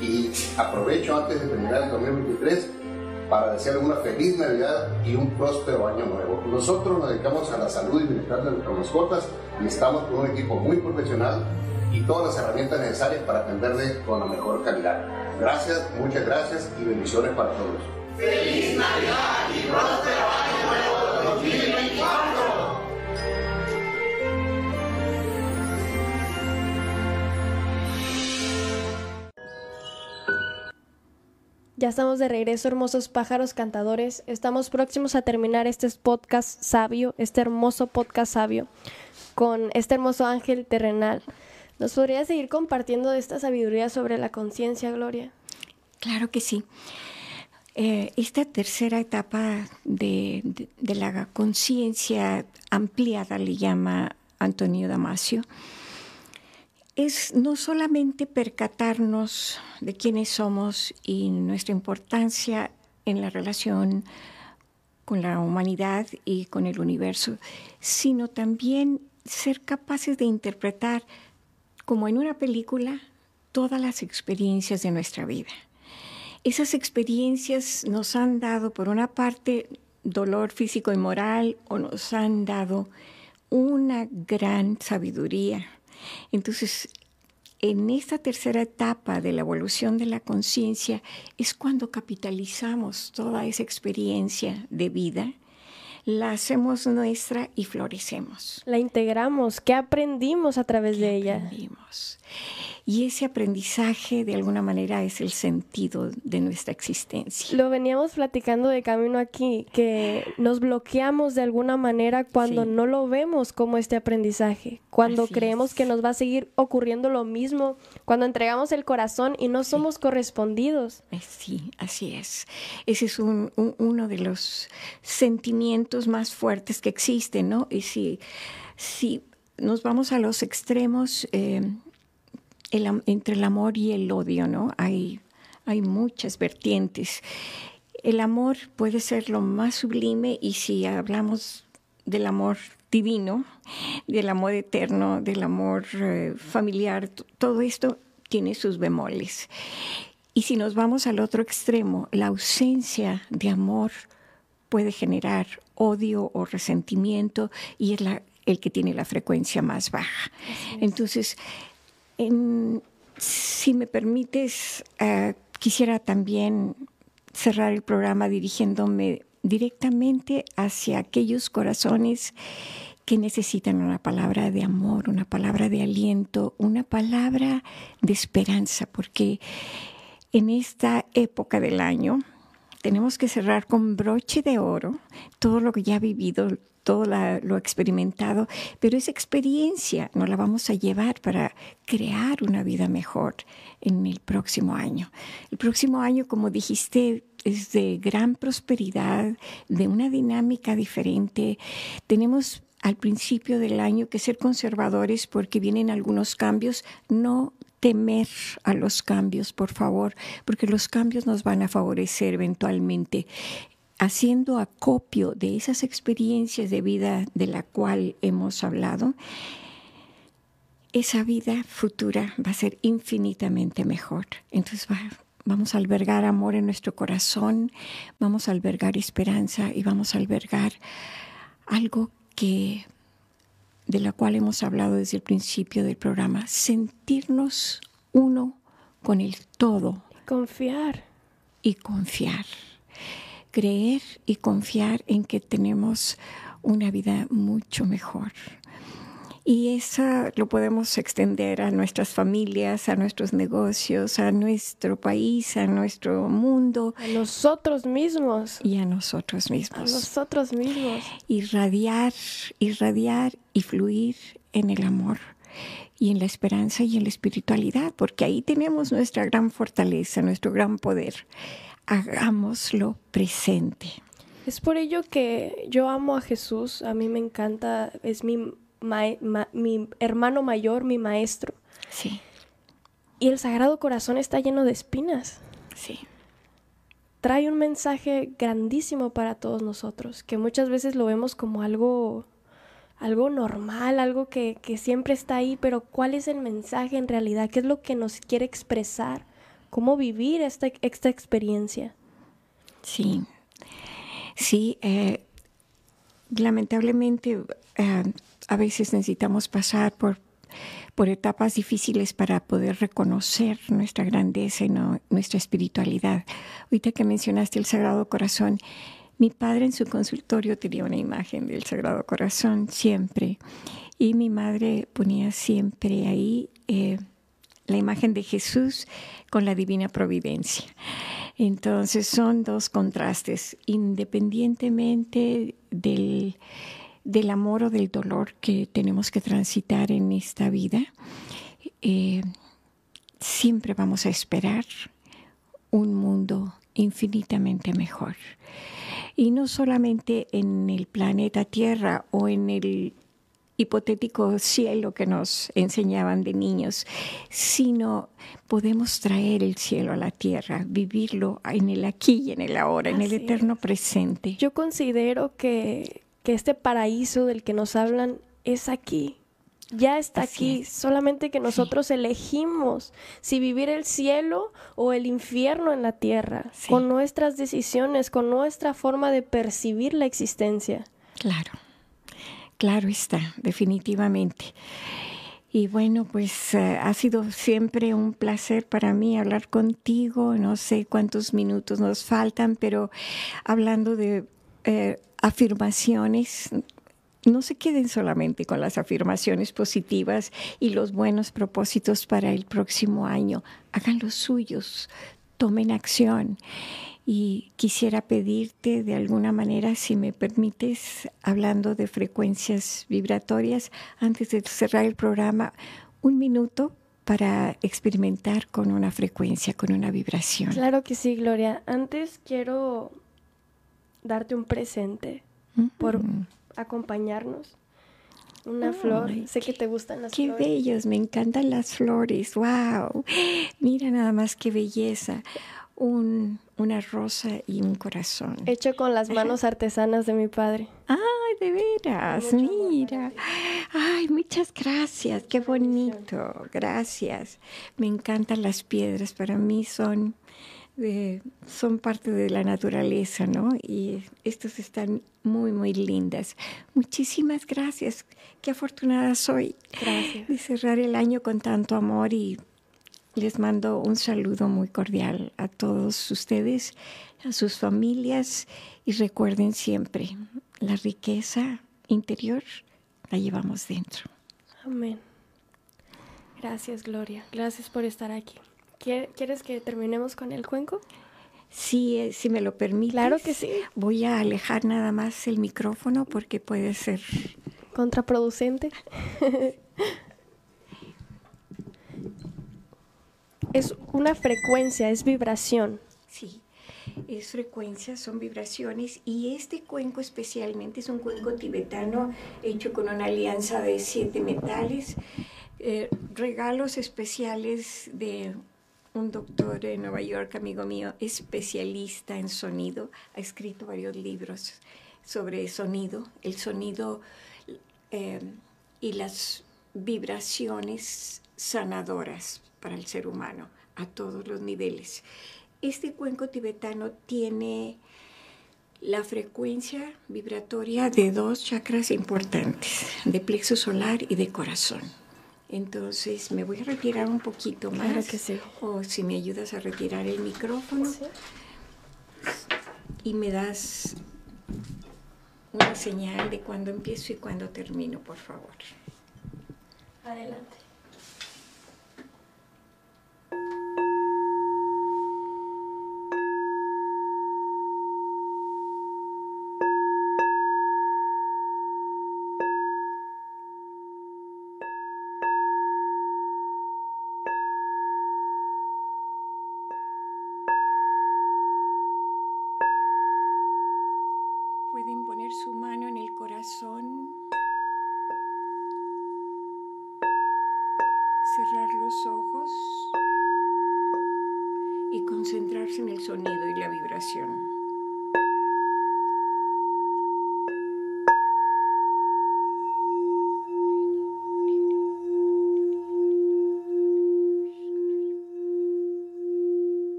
y aprovecho antes de terminar el 2023 para desearle una feliz Navidad y un próspero año nuevo. Nosotros nos dedicamos a la salud y bienestar de nuestras mascotas y estamos con un equipo muy profesional y todas las herramientas necesarias para atenderle con la mejor calidad. Gracias, muchas gracias y bendiciones para todos. ¡Feliz Navidad y próspero año nuevo 2024! Ya estamos de regreso, hermosos pájaros cantadores. Estamos próximos a terminar este podcast sabio, este hermoso podcast sabio, con este hermoso ángel terrenal. ¿Nos podría seguir compartiendo esta sabiduría sobre la conciencia, Gloria? Claro que sí. Eh, esta tercera etapa de, de la conciencia ampliada le llama Antonio Damasio es no solamente percatarnos de quiénes somos y nuestra importancia en la relación con la humanidad y con el universo, sino también ser capaces de interpretar, como en una película, todas las experiencias de nuestra vida. esas experiencias nos han dado, por una parte, dolor físico y moral o nos han dado una gran sabiduría. Entonces, en esta tercera etapa de la evolución de la conciencia es cuando capitalizamos toda esa experiencia de vida, la hacemos nuestra y florecemos. La integramos. ¿Qué aprendimos a través de ella? Aprendimos. Y ese aprendizaje de alguna manera es el sentido de nuestra existencia. Lo veníamos platicando de camino aquí, que nos bloqueamos de alguna manera cuando no lo vemos como este aprendizaje, cuando creemos que nos va a seguir ocurriendo lo mismo, cuando entregamos el corazón y no somos correspondidos. Eh, sí, así es. Ese es uno de los sentimientos más fuertes que existen, ¿no? Y si, si nos vamos a los extremos, eh, entre el amor y el odio, ¿no? Hay, hay muchas vertientes. El amor puede ser lo más sublime y si hablamos del amor divino, del amor eterno, del amor eh, familiar, todo esto tiene sus bemoles. Y si nos vamos al otro extremo, la ausencia de amor puede generar odio o resentimiento y es la, el que tiene la frecuencia más baja. Entonces, si me permites, eh, quisiera también cerrar el programa dirigiéndome directamente hacia aquellos corazones que necesitan una palabra de amor, una palabra de aliento, una palabra de esperanza, porque en esta época del año tenemos que cerrar con broche de oro todo lo que ya ha vivido, todo lo experimentado, pero esa experiencia nos la vamos a llevar para crear una vida mejor en el próximo año. El próximo año, como dijiste, es de gran prosperidad, de una dinámica diferente. Tenemos al principio del año que ser conservadores porque vienen algunos cambios, no temer a los cambios, por favor, porque los cambios nos van a favorecer eventualmente haciendo acopio de esas experiencias de vida de la cual hemos hablado, esa vida futura va a ser infinitamente mejor. Entonces vamos a albergar amor en nuestro corazón, vamos a albergar esperanza y vamos a albergar algo que de la cual hemos hablado desde el principio del programa, sentirnos uno con el todo. Confiar. Y confiar creer y confiar en que tenemos una vida mucho mejor. Y eso lo podemos extender a nuestras familias, a nuestros negocios, a nuestro país, a nuestro mundo. A nosotros mismos. Y a nosotros mismos. A nosotros mismos. Irradiar, irradiar y fluir en el amor y en la esperanza y en la espiritualidad, porque ahí tenemos nuestra gran fortaleza, nuestro gran poder hagámoslo presente. Es por ello que yo amo a Jesús, a mí me encanta, es mi, mi hermano mayor, mi maestro. Sí. Y el Sagrado Corazón está lleno de espinas. Sí. Trae un mensaje grandísimo para todos nosotros, que muchas veces lo vemos como algo, algo normal, algo que, que siempre está ahí, pero ¿cuál es el mensaje en realidad? ¿Qué es lo que nos quiere expresar? Cómo vivir esta, esta experiencia. Sí, sí, eh, lamentablemente eh, a veces necesitamos pasar por, por etapas difíciles para poder reconocer nuestra grandeza y nuestra espiritualidad. Ahorita que mencionaste el Sagrado Corazón, mi padre en su consultorio tenía una imagen del Sagrado Corazón siempre y mi madre ponía siempre ahí eh, la imagen de Jesús con la divina providencia. Entonces son dos contrastes, independientemente del, del amor o del dolor que tenemos que transitar en esta vida, eh, siempre vamos a esperar un mundo infinitamente mejor. Y no solamente en el planeta Tierra o en el hipotético cielo que nos enseñaban de niños, sino podemos traer el cielo a la tierra, vivirlo en el aquí y en el ahora, en el eterno presente. Yo considero que, que este paraíso del que nos hablan es aquí, ya está aquí, solamente que nosotros elegimos si vivir el cielo o el infierno en la tierra, con nuestras decisiones, con nuestra forma de percibir la existencia. Claro, claro está, definitivamente. Y bueno, pues eh, ha sido siempre un placer para mí hablar contigo. No sé cuántos minutos nos faltan, pero hablando de eh, afirmaciones, no se queden solamente con las afirmaciones positivas y los buenos propósitos para el próximo año. Hagan los suyos, tomen acción. Y quisiera pedirte de alguna manera, si me permites, hablando de frecuencias vibratorias, antes de cerrar el programa, un minuto para experimentar con una frecuencia, con una vibración. Claro que sí, Gloria. Antes quiero darte un presente por acompañarnos. Una flor. Sé que te gustan las flores. Qué bellos, me encantan las flores. ¡Wow! Mira nada más qué belleza. Un, una rosa y un corazón. Hecho con las manos artesanas de mi padre. ¡Ay, de veras! Mira. ¡Ay, muchas gracias! ¡Qué bonito! Gracias. Me encantan las piedras. Para mí son son parte de la naturaleza, ¿no? Y estas están muy, muy lindas. Muchísimas gracias. Qué afortunada soy de cerrar el año con tanto amor y les mando un saludo muy cordial a todos ustedes, a sus familias y recuerden siempre, la riqueza interior la llevamos dentro. Amén. Gracias, Gloria. Gracias por estar aquí. ¿Quieres que terminemos con el cuenco? Sí, eh, si me lo permite. Claro que sí. Voy a alejar nada más el micrófono porque puede ser contraproducente. es una frecuencia, es vibración. Sí, es frecuencia, son vibraciones y este cuenco especialmente es un cuenco tibetano hecho con una alianza de siete metales, eh, regalos especiales de un doctor en Nueva York, amigo mío, especialista en sonido, ha escrito varios libros sobre sonido, el sonido eh, y las vibraciones sanadoras para el ser humano a todos los niveles. Este cuenco tibetano tiene la frecuencia vibratoria de dos chakras importantes, de plexo solar y de corazón. Entonces me voy a retirar un poquito más. Claro que sí. O si me ayudas a retirar el micrófono. Y me das una señal de cuándo empiezo y cuándo termino, por favor. Adelante.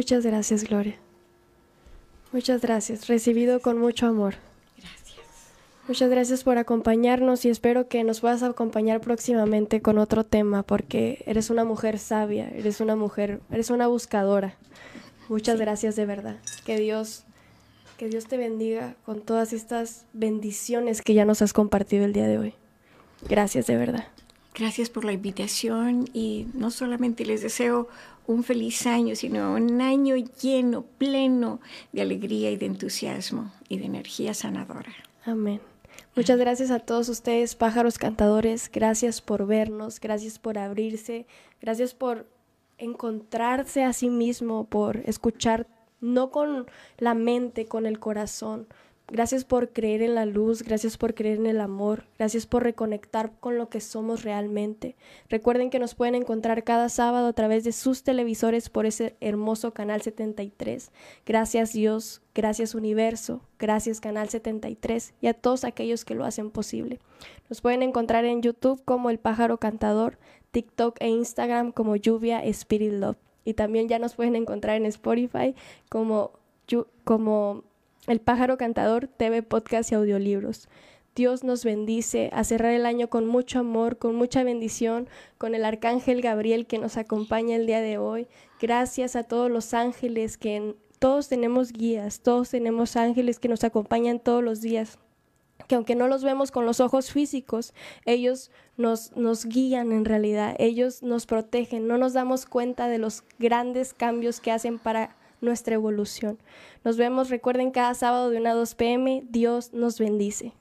Muchas gracias, Gloria. Muchas gracias. Recibido con mucho amor. Gracias. Muchas gracias por acompañarnos y espero que nos puedas acompañar próximamente con otro tema porque eres una mujer sabia, eres una mujer, eres una buscadora. Muchas gracias de verdad. Que Dios que Dios te bendiga con todas estas bendiciones que ya nos has compartido el día de hoy. Gracias de verdad. Gracias por la invitación y no solamente les deseo un feliz año, sino un año lleno, pleno de alegría y de entusiasmo y de energía sanadora. Amén. Muchas gracias a todos ustedes, pájaros cantadores. Gracias por vernos, gracias por abrirse, gracias por encontrarse a sí mismo, por escuchar no con la mente, con el corazón. Gracias por creer en la luz, gracias por creer en el amor, gracias por reconectar con lo que somos realmente. Recuerden que nos pueden encontrar cada sábado a través de sus televisores por ese hermoso canal 73. Gracias Dios, gracias universo, gracias canal 73 y a todos aquellos que lo hacen posible. Nos pueden encontrar en YouTube como El Pájaro Cantador, TikTok e Instagram como Lluvia Spirit Love. Y también ya nos pueden encontrar en Spotify como, como El Pájaro Cantador, TV, Podcast y Audiolibros. Dios nos bendice a cerrar el año con mucho amor, con mucha bendición, con el Arcángel Gabriel que nos acompaña el día de hoy. Gracias a todos los ángeles que todos tenemos guías, todos tenemos ángeles que nos acompañan todos los días que aunque no los vemos con los ojos físicos, ellos nos, nos guían en realidad, ellos nos protegen, no nos damos cuenta de los grandes cambios que hacen para nuestra evolución. Nos vemos, recuerden, cada sábado de 1 a 2 pm, Dios nos bendice.